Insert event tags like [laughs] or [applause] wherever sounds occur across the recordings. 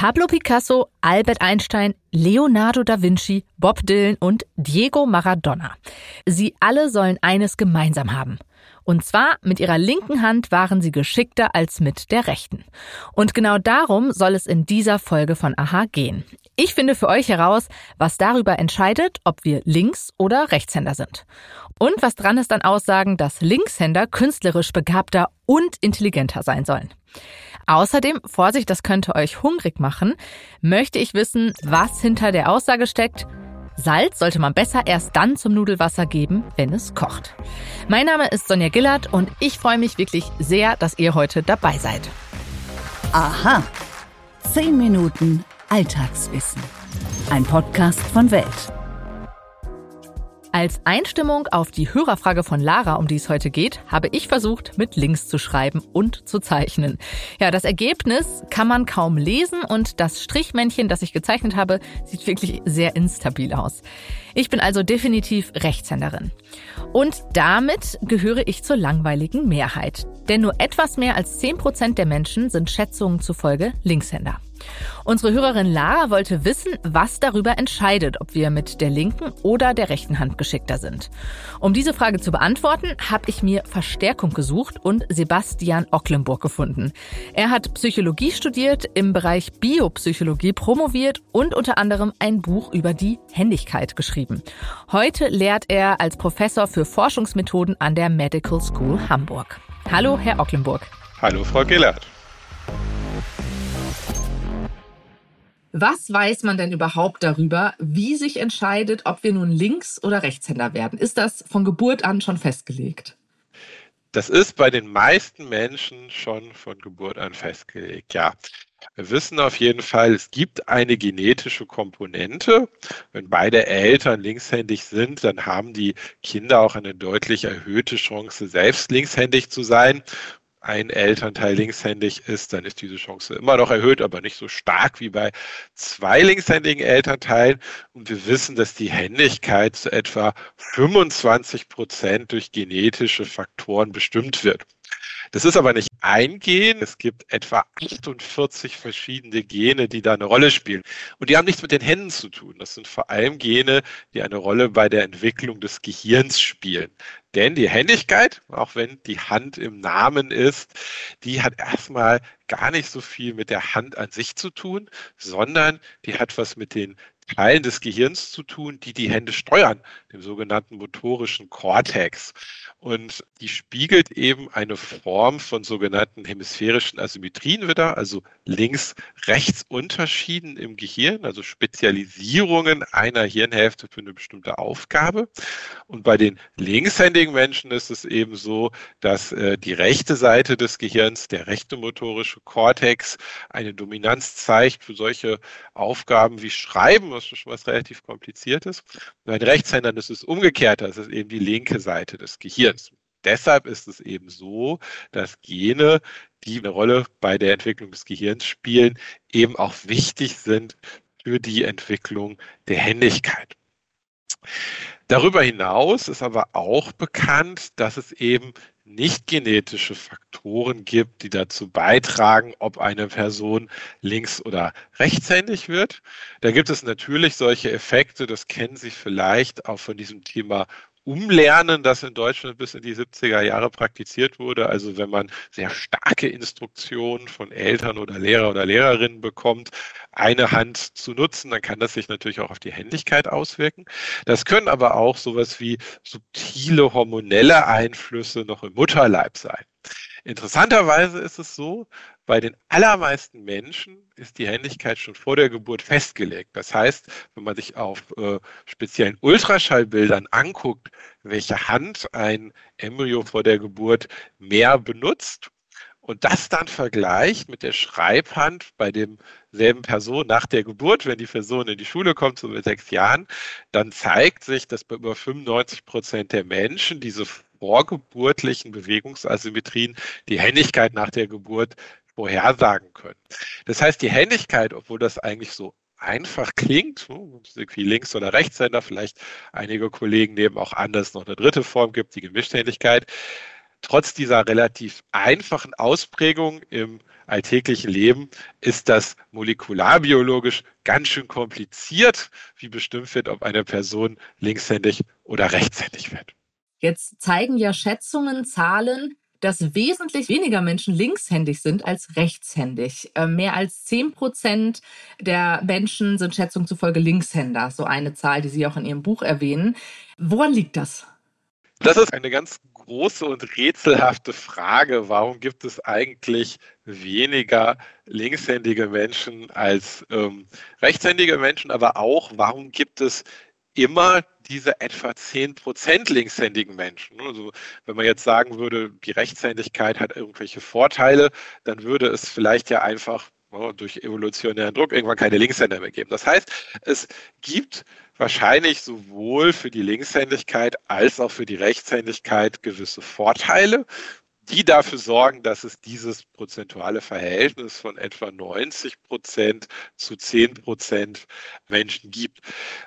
Pablo Picasso, Albert Einstein, Leonardo da Vinci, Bob Dylan und Diego Maradona. Sie alle sollen eines gemeinsam haben. Und zwar mit ihrer linken Hand waren sie geschickter als mit der rechten. Und genau darum soll es in dieser Folge von Aha gehen. Ich finde für euch heraus, was darüber entscheidet, ob wir Links- oder Rechtshänder sind. Und was dran ist an Aussagen, dass Linkshänder künstlerisch begabter und intelligenter sein sollen. Außerdem, Vorsicht, das könnte euch hungrig machen, möchte ich wissen, was hinter der Aussage steckt, Salz sollte man besser erst dann zum Nudelwasser geben, wenn es kocht. Mein Name ist Sonja Gillard und ich freue mich wirklich sehr, dass ihr heute dabei seid. Aha. Zehn Minuten Alltagswissen. Ein Podcast von Welt. Als Einstimmung auf die Hörerfrage von Lara, um die es heute geht, habe ich versucht, mit Links zu schreiben und zu zeichnen. Ja, das Ergebnis kann man kaum lesen und das Strichmännchen, das ich gezeichnet habe, sieht wirklich sehr instabil aus. Ich bin also definitiv Rechtshänderin. Und damit gehöre ich zur langweiligen Mehrheit. Denn nur etwas mehr als 10 Prozent der Menschen sind Schätzungen zufolge Linkshänder. Unsere Hörerin Lara wollte wissen, was darüber entscheidet, ob wir mit der linken oder der rechten Hand geschickter sind. Um diese Frage zu beantworten, habe ich mir Verstärkung gesucht und Sebastian Ocklenburg gefunden. Er hat Psychologie studiert, im Bereich Biopsychologie promoviert und unter anderem ein Buch über die Händigkeit geschrieben. Heute lehrt er als Professor für Forschungsmethoden an der Medical School Hamburg. Hallo, Herr Ocklenburg. Hallo, Frau Gellert. Was weiß man denn überhaupt darüber, wie sich entscheidet, ob wir nun Links- oder Rechtshänder werden? Ist das von Geburt an schon festgelegt? Das ist bei den meisten Menschen schon von Geburt an festgelegt, ja. Wir wissen auf jeden Fall, es gibt eine genetische Komponente. Wenn beide Eltern linkshändig sind, dann haben die Kinder auch eine deutlich erhöhte Chance, selbst linkshändig zu sein ein Elternteil linkshändig ist, dann ist diese Chance immer noch erhöht, aber nicht so stark wie bei zwei linkshändigen Elternteilen. Und wir wissen, dass die Händigkeit zu etwa 25 Prozent durch genetische Faktoren bestimmt wird. Das ist aber nicht ein Gen. Es gibt etwa 48 verschiedene Gene, die da eine Rolle spielen. Und die haben nichts mit den Händen zu tun. Das sind vor allem Gene, die eine Rolle bei der Entwicklung des Gehirns spielen. Denn die Händigkeit, auch wenn die Hand im Namen ist, die hat erstmal gar nicht so viel mit der Hand an sich zu tun, sondern die hat was mit den Teilen des Gehirns zu tun, die die Hände steuern, dem sogenannten motorischen Kortex. Und die spiegelt eben eine Form von sogenannten hemisphärischen Asymmetrien wieder, also links-rechts-Unterschieden im Gehirn, also Spezialisierungen einer Hirnhälfte für eine bestimmte Aufgabe. Und bei den linkshändigen Menschen ist es eben so, dass äh, die rechte Seite des Gehirns, der rechte motorische Kortex, eine Dominanz zeigt für solche Aufgaben wie Schreiben, was schon was relativ kompliziertes. Bei den Rechtshändern ist es umgekehrt, das ist eben die linke Seite des. Gehirns. Deshalb ist es eben so, dass Gene, die eine Rolle bei der Entwicklung des Gehirns spielen, eben auch wichtig sind für die Entwicklung der Händigkeit. Darüber hinaus ist aber auch bekannt, dass es eben nicht genetische Faktoren gibt, die dazu beitragen, ob eine Person links- oder rechtshändig wird. Da gibt es natürlich solche Effekte, das kennen Sie vielleicht auch von diesem Thema Umlernen, das in Deutschland bis in die 70er Jahre praktiziert wurde. Also wenn man sehr starke Instruktionen von Eltern oder Lehrer oder Lehrerinnen bekommt, eine Hand zu nutzen, dann kann das sich natürlich auch auf die Händigkeit auswirken. Das können aber auch sowas wie subtile hormonelle Einflüsse noch im Mutterleib sein. Interessanterweise ist es so, bei den allermeisten Menschen ist die Händigkeit schon vor der Geburt festgelegt. Das heißt, wenn man sich auf äh, speziellen Ultraschallbildern anguckt, welche Hand ein Embryo vor der Geburt mehr benutzt und das dann vergleicht mit der Schreibhand bei demselben Person nach der Geburt, wenn die Person in die Schule kommt, so mit sechs Jahren, dann zeigt sich, dass bei über 95 Prozent der Menschen diese vorgeburtlichen Bewegungsasymmetrien die Händigkeit nach der Geburt vorhersagen können. Das heißt, die Händigkeit, obwohl das eigentlich so einfach klingt, hm, wie Links- oder Rechtshänder, vielleicht einige Kollegen nehmen auch an, dass es noch eine dritte Form gibt, die Gemischthändigkeit, trotz dieser relativ einfachen Ausprägung im alltäglichen Leben ist das molekularbiologisch ganz schön kompliziert, wie bestimmt wird, ob eine Person linkshändig oder rechtshändig wird. Jetzt zeigen ja Schätzungen, Zahlen, dass wesentlich weniger Menschen linkshändig sind als rechtshändig. Äh, mehr als 10 Prozent der Menschen sind Schätzungen zufolge Linkshänder. So eine Zahl, die Sie auch in Ihrem Buch erwähnen. Woran liegt das? Das ist eine ganz große und rätselhafte Frage. Warum gibt es eigentlich weniger linkshändige Menschen als ähm, rechtshändige Menschen? Aber auch, warum gibt es immer diese etwa 10% linkshändigen Menschen. Also wenn man jetzt sagen würde, die Rechtshändigkeit hat irgendwelche Vorteile, dann würde es vielleicht ja einfach durch evolutionären Druck irgendwann keine Linkshänder mehr geben. Das heißt, es gibt wahrscheinlich sowohl für die Linkshändigkeit als auch für die Rechtshändigkeit gewisse Vorteile die dafür sorgen, dass es dieses prozentuale Verhältnis von etwa 90 Prozent zu 10 Prozent Menschen gibt.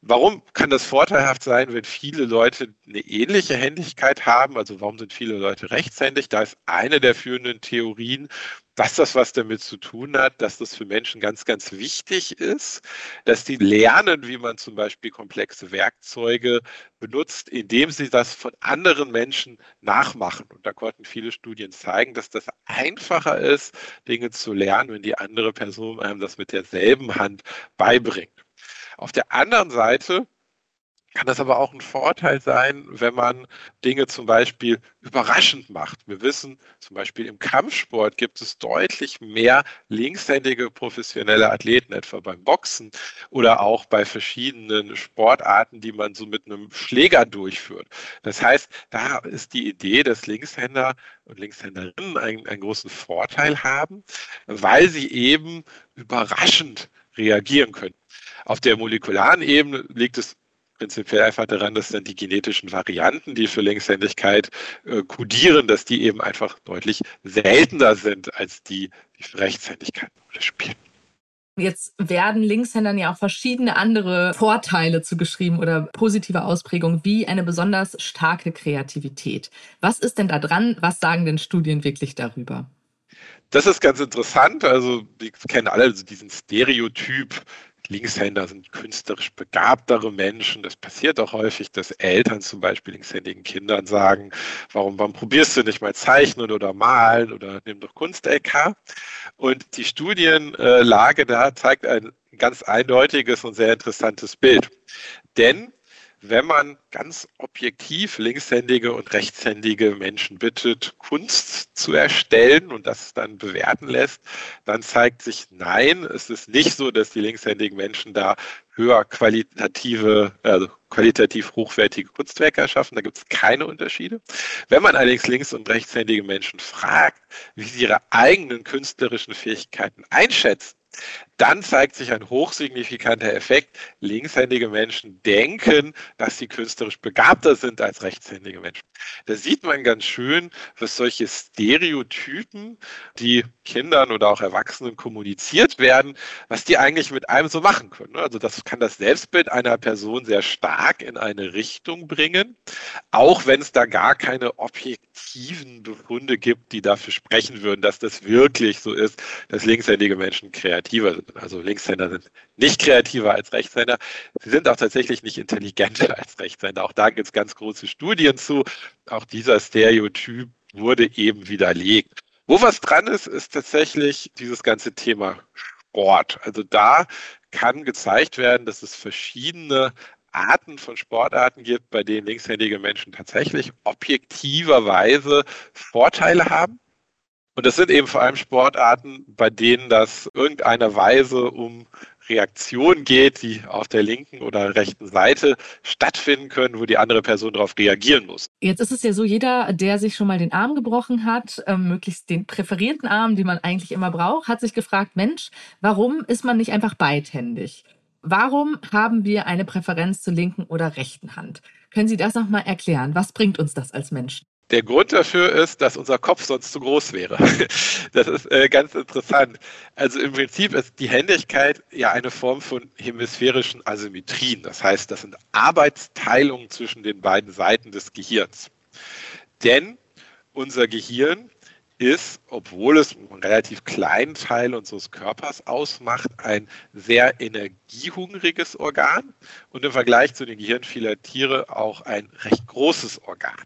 Warum kann das vorteilhaft sein, wenn viele Leute eine ähnliche Händigkeit haben? Also warum sind viele Leute rechtshändig? Da ist eine der führenden Theorien, dass das was damit zu tun hat, dass das für Menschen ganz, ganz wichtig ist, dass die lernen, wie man zum Beispiel komplexe Werkzeuge benutzt, indem sie das von anderen Menschen nachmachen. Und da konnten viele Studien zeigen, dass das einfacher ist, Dinge zu lernen, wenn die andere Person einem das mit derselben Hand beibringt. Auf der anderen Seite kann das aber auch ein Vorteil sein, wenn man Dinge zum Beispiel überraschend macht. Wir wissen, zum Beispiel im Kampfsport gibt es deutlich mehr linkshändige professionelle Athleten, etwa beim Boxen oder auch bei verschiedenen Sportarten, die man so mit einem Schläger durchführt. Das heißt, da ist die Idee, dass Linkshänder und Linkshänderinnen einen, einen großen Vorteil haben, weil sie eben überraschend reagieren können. Auf der molekularen Ebene liegt es prinzipiell einfach daran, dass dann die genetischen Varianten, die für Linkshändigkeit äh, kodieren, dass die eben einfach deutlich seltener sind als die, die für Rechtshändigkeit spielen. Jetzt werden Linkshändern ja auch verschiedene andere Vorteile zugeschrieben oder positive Ausprägungen, wie eine besonders starke Kreativität. Was ist denn da dran? Was sagen denn Studien wirklich darüber? Das ist ganz interessant. Also, wir kennen alle diesen Stereotyp Linkshänder sind künstlerisch begabtere Menschen. Das passiert auch häufig, dass Eltern zum Beispiel linkshändigen Kindern sagen, warum, warum probierst du nicht mal zeichnen oder malen oder nimm doch Kunst-LK? Und die Studienlage da zeigt ein ganz eindeutiges und sehr interessantes Bild. Denn wenn man ganz objektiv linkshändige und rechtshändige Menschen bittet, Kunst zu erstellen und das dann bewerten lässt, dann zeigt sich, nein, es ist nicht so, dass die linkshändigen Menschen da höher qualitative, also qualitativ hochwertige Kunstwerke erschaffen. Da gibt es keine Unterschiede. Wenn man allerdings links- und rechtshändige Menschen fragt, wie sie ihre eigenen künstlerischen Fähigkeiten einschätzen, dann zeigt sich ein hochsignifikanter Effekt. Linkshändige Menschen denken, dass sie künstlerisch begabter sind als rechtshändige Menschen. Da sieht man ganz schön, was solche Stereotypen, die Kindern oder auch Erwachsenen kommuniziert werden, was die eigentlich mit einem so machen können. Also das kann das Selbstbild einer Person sehr stark in eine Richtung bringen, auch wenn es da gar keine objektiven Befunde gibt, die dafür sprechen würden, dass das wirklich so ist, dass linkshändige Menschen kreativer sind. Also Linkshänder sind nicht kreativer als Rechtshänder. Sie sind auch tatsächlich nicht intelligenter als Rechtshänder. Auch da gibt es ganz große Studien zu. Auch dieser Stereotyp wurde eben widerlegt. Wo was dran ist, ist tatsächlich dieses ganze Thema Sport. Also da kann gezeigt werden, dass es verschiedene Arten von Sportarten gibt, bei denen linkshändige Menschen tatsächlich objektiverweise Vorteile haben. Und das sind eben vor allem Sportarten, bei denen das irgendeiner Weise um Reaktionen geht, die auf der linken oder rechten Seite stattfinden können, wo die andere Person darauf reagieren muss. Jetzt ist es ja so, jeder, der sich schon mal den Arm gebrochen hat, äh, möglichst den präferierten Arm, den man eigentlich immer braucht, hat sich gefragt, Mensch, warum ist man nicht einfach beidhändig? Warum haben wir eine Präferenz zur linken oder rechten Hand? Können Sie das nochmal erklären? Was bringt uns das als Menschen? Der Grund dafür ist, dass unser Kopf sonst zu groß wäre. [laughs] Das ist äh, ganz interessant. Also im Prinzip ist die Händigkeit ja eine Form von hemisphärischen Asymmetrien. Das heißt, das sind Arbeitsteilungen zwischen den beiden Seiten des Gehirns. Denn unser Gehirn ist, obwohl es einen relativ kleinen Teil unseres Körpers ausmacht, ein sehr energiehungriges Organ und im Vergleich zu den Gehirnen vieler Tiere auch ein recht großes Organ.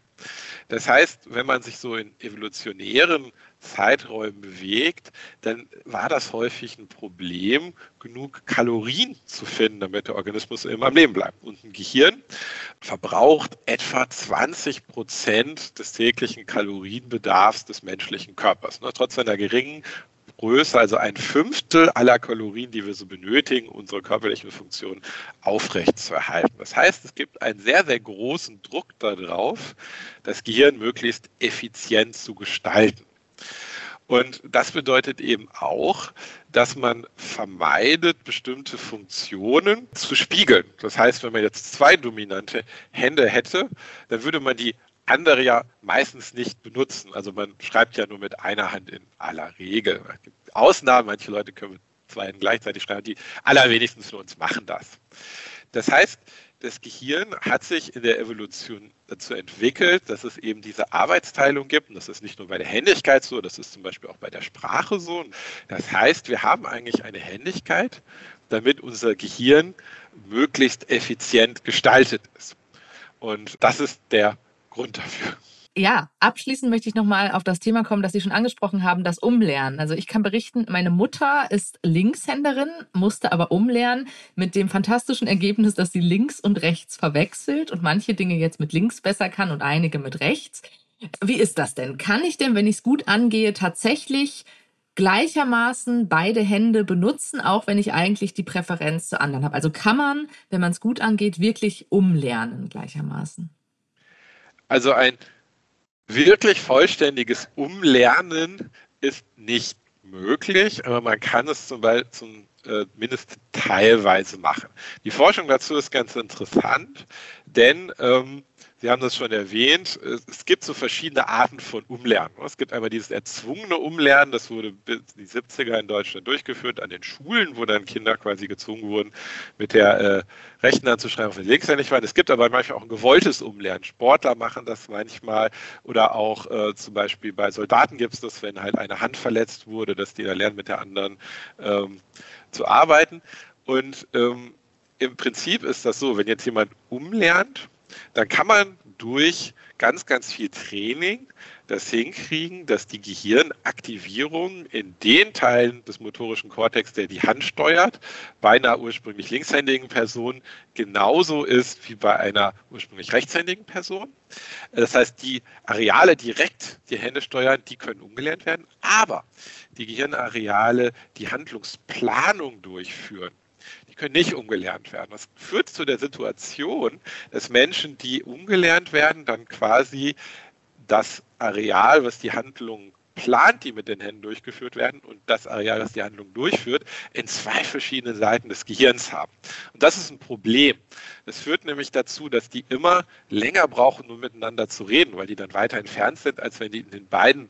Das heißt, wenn man sich so in evolutionären Zeiträumen bewegt, dann war das häufig ein Problem, genug Kalorien zu finden, damit der Organismus immer am Leben bleibt. Und ein Gehirn verbraucht etwa 20 Prozent des täglichen Kalorienbedarfs des menschlichen Körpers. Ne, trotz seiner geringen Größe, also ein Fünftel aller Kalorien, die wir so benötigen, unsere körperlichen Funktionen aufrechtzuerhalten. Das heißt, es gibt einen sehr, sehr großen Druck darauf, das Gehirn möglichst effizient zu gestalten. Und das bedeutet eben auch, dass man vermeidet, bestimmte Funktionen zu spiegeln. Das heißt, wenn man jetzt zwei dominante Hände hätte, dann würde man die andere ja meistens nicht benutzen. Also man schreibt ja nur mit einer Hand in aller Regel. Es gibt Ausnahmen, manche Leute können mit zwei Händen gleichzeitig schreiben, die allerwenigsten von uns machen das. Das heißt, das Gehirn hat sich in der Evolution dazu entwickelt, dass es eben diese Arbeitsteilung gibt. Und das ist nicht nur bei der Händigkeit so, das ist zum Beispiel auch bei der Sprache so. Das heißt, wir haben eigentlich eine Händigkeit, damit unser Gehirn möglichst effizient gestaltet ist. Und das ist der Grund dafür. Ja, abschließend möchte ich nochmal auf das Thema kommen, das Sie schon angesprochen haben, das Umlernen. Also ich kann berichten, meine Mutter ist Linkshänderin, musste aber umlernen mit dem fantastischen Ergebnis, dass sie links und rechts verwechselt und manche Dinge jetzt mit links besser kann und einige mit rechts. Wie ist das denn? Kann ich denn, wenn ich es gut angehe, tatsächlich gleichermaßen beide Hände benutzen, auch wenn ich eigentlich die Präferenz zu anderen habe? Also kann man, wenn man es gut angeht, wirklich umlernen gleichermaßen? Also ein wirklich vollständiges Umlernen ist nicht möglich, aber man kann es zum Beispiel zum, äh, mindestens teilweise machen. Die Forschung dazu ist ganz interessant, denn ähm, Sie haben das schon erwähnt, es gibt so verschiedene Arten von Umlernen. Es gibt einmal dieses erzwungene Umlernen, das wurde bis die 70er in Deutschland durchgeführt an den Schulen, wo dann Kinder quasi gezwungen wurden, mit der äh, rechten Hand zu schreiben, wenn sie linkshändig waren. Es gibt aber manchmal auch ein gewolltes Umlernen. Sportler machen das manchmal oder auch äh, zum Beispiel bei Soldaten gibt es das, wenn halt eine Hand verletzt wurde, dass die da lernen, mit der anderen ähm, zu arbeiten. Und ähm, im Prinzip ist das so, wenn jetzt jemand umlernt, dann kann man durch ganz, ganz viel Training das hinkriegen, dass die Gehirnaktivierung in den Teilen des motorischen Kortex, der die Hand steuert, bei einer ursprünglich linkshändigen Person genauso ist wie bei einer ursprünglich rechtshändigen Person. Das heißt, die Areale direkt die Hände steuern, die können umgelernt werden, aber die Gehirnareale, die Handlungsplanung durchführen, die können nicht umgelernt werden. Das führt zu der Situation, dass Menschen, die umgelernt werden, dann quasi das Areal, was die Handlung plant, die mit den Händen durchgeführt werden, und das Areal, das die Handlung durchführt, in zwei verschiedenen Seiten des Gehirns haben. Und das ist ein Problem. Das führt nämlich dazu, dass die immer länger brauchen, um miteinander zu reden, weil die dann weiter entfernt sind, als wenn die in den beiden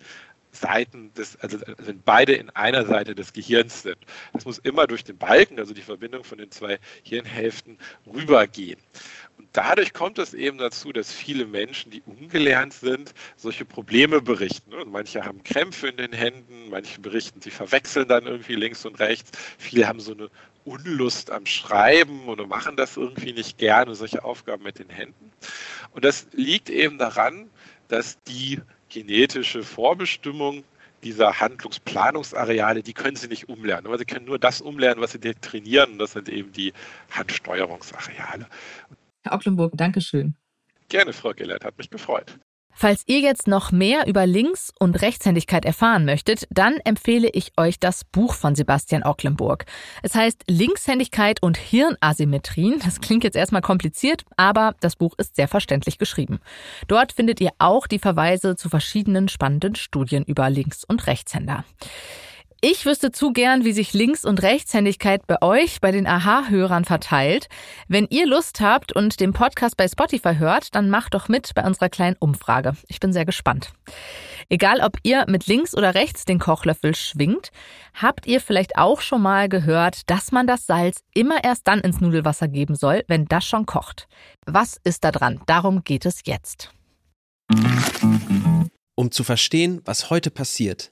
Seiten des, also wenn beide in einer Seite des Gehirns sind. Das muss immer durch den Balken, also die Verbindung von den zwei Hirnhälften, rübergehen. Und dadurch kommt es eben dazu, dass viele Menschen, die ungelernt sind, solche Probleme berichten. Und manche haben Krämpfe in den Händen, manche berichten, sie verwechseln dann irgendwie links und rechts. Viele haben so eine Unlust am Schreiben oder machen das irgendwie nicht gerne, solche Aufgaben mit den Händen. Und das liegt eben daran, dass die genetische Vorbestimmung dieser Handlungsplanungsareale, die können sie nicht umlernen. Aber sie können nur das umlernen, was sie trainieren. Und das sind eben die Handsteuerungsareale. Herr Ocklenburg, Dankeschön. Gerne, Frau Gellert, hat mich gefreut. Falls ihr jetzt noch mehr über Links- und Rechtshändigkeit erfahren möchtet, dann empfehle ich euch das Buch von Sebastian Ocklenburg. Es heißt Linkshändigkeit und Hirnasymmetrien. Das klingt jetzt erstmal kompliziert, aber das Buch ist sehr verständlich geschrieben. Dort findet ihr auch die Verweise zu verschiedenen spannenden Studien über Links- und Rechtshänder. Ich wüsste zu gern, wie sich Links- und Rechtshändigkeit bei euch, bei den Aha-Hörern verteilt. Wenn ihr Lust habt und den Podcast bei Spotify hört, dann macht doch mit bei unserer kleinen Umfrage. Ich bin sehr gespannt. Egal, ob ihr mit links oder rechts den Kochlöffel schwingt, habt ihr vielleicht auch schon mal gehört, dass man das Salz immer erst dann ins Nudelwasser geben soll, wenn das schon kocht. Was ist da dran? Darum geht es jetzt. Um zu verstehen, was heute passiert,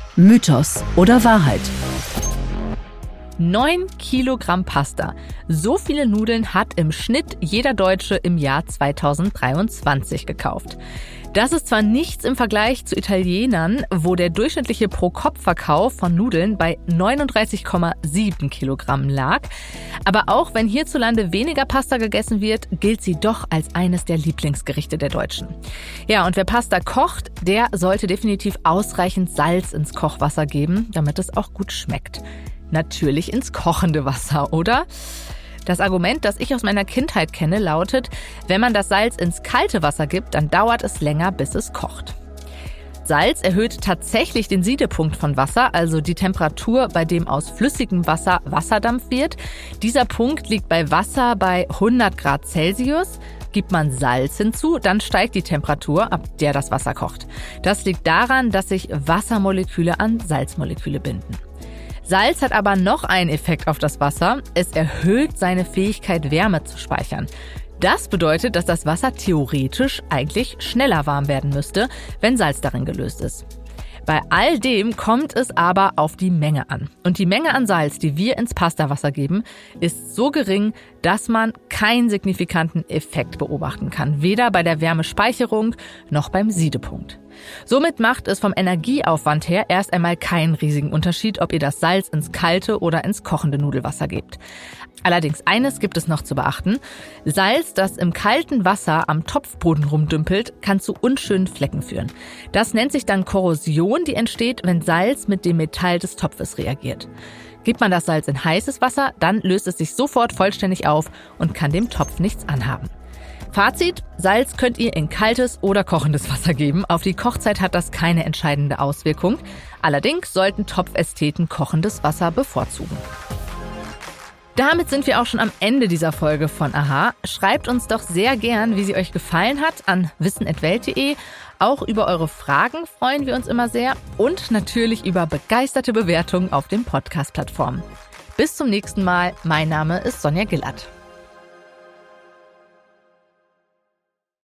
Mythos oder Wahrheit? 9 Kilogramm Pasta. So viele Nudeln hat im Schnitt jeder Deutsche im Jahr 2023 gekauft. Das ist zwar nichts im Vergleich zu Italienern, wo der durchschnittliche Pro-Kopf-Verkauf von Nudeln bei 39,7 Kilogramm lag, aber auch wenn hierzulande weniger Pasta gegessen wird, gilt sie doch als eines der Lieblingsgerichte der Deutschen. Ja, und wer Pasta kocht, der sollte definitiv ausreichend Salz ins Kochwasser geben, damit es auch gut schmeckt. Natürlich ins kochende Wasser, oder? Das Argument, das ich aus meiner Kindheit kenne, lautet, wenn man das Salz ins kalte Wasser gibt, dann dauert es länger, bis es kocht. Salz erhöht tatsächlich den Siedepunkt von Wasser, also die Temperatur, bei dem aus flüssigem Wasser Wasserdampf wird. Dieser Punkt liegt bei Wasser bei 100 Grad Celsius. Gibt man Salz hinzu, dann steigt die Temperatur, ab der das Wasser kocht. Das liegt daran, dass sich Wassermoleküle an Salzmoleküle binden. Salz hat aber noch einen Effekt auf das Wasser. Es erhöht seine Fähigkeit, Wärme zu speichern. Das bedeutet, dass das Wasser theoretisch eigentlich schneller warm werden müsste, wenn Salz darin gelöst ist. Bei all dem kommt es aber auf die Menge an. Und die Menge an Salz, die wir ins Pastawasser geben, ist so gering, dass man keinen signifikanten Effekt beobachten kann. Weder bei der Wärmespeicherung noch beim Siedepunkt. Somit macht es vom Energieaufwand her erst einmal keinen riesigen Unterschied, ob ihr das Salz ins kalte oder ins kochende Nudelwasser gebt. Allerdings eines gibt es noch zu beachten. Salz, das im kalten Wasser am Topfboden rumdümpelt, kann zu unschönen Flecken führen. Das nennt sich dann Korrosion, die entsteht, wenn Salz mit dem Metall des Topfes reagiert. Gibt man das Salz in heißes Wasser, dann löst es sich sofort vollständig auf und kann dem Topf nichts anhaben. Fazit, Salz könnt ihr in kaltes oder kochendes Wasser geben. Auf die Kochzeit hat das keine entscheidende Auswirkung. Allerdings sollten Topfästheten kochendes Wasser bevorzugen. Damit sind wir auch schon am Ende dieser Folge von Aha. Schreibt uns doch sehr gern, wie sie euch gefallen hat, an wissen.welt.de. Auch über eure Fragen freuen wir uns immer sehr und natürlich über begeisterte Bewertungen auf den Podcast-Plattformen. Bis zum nächsten Mal. Mein Name ist Sonja Gillert.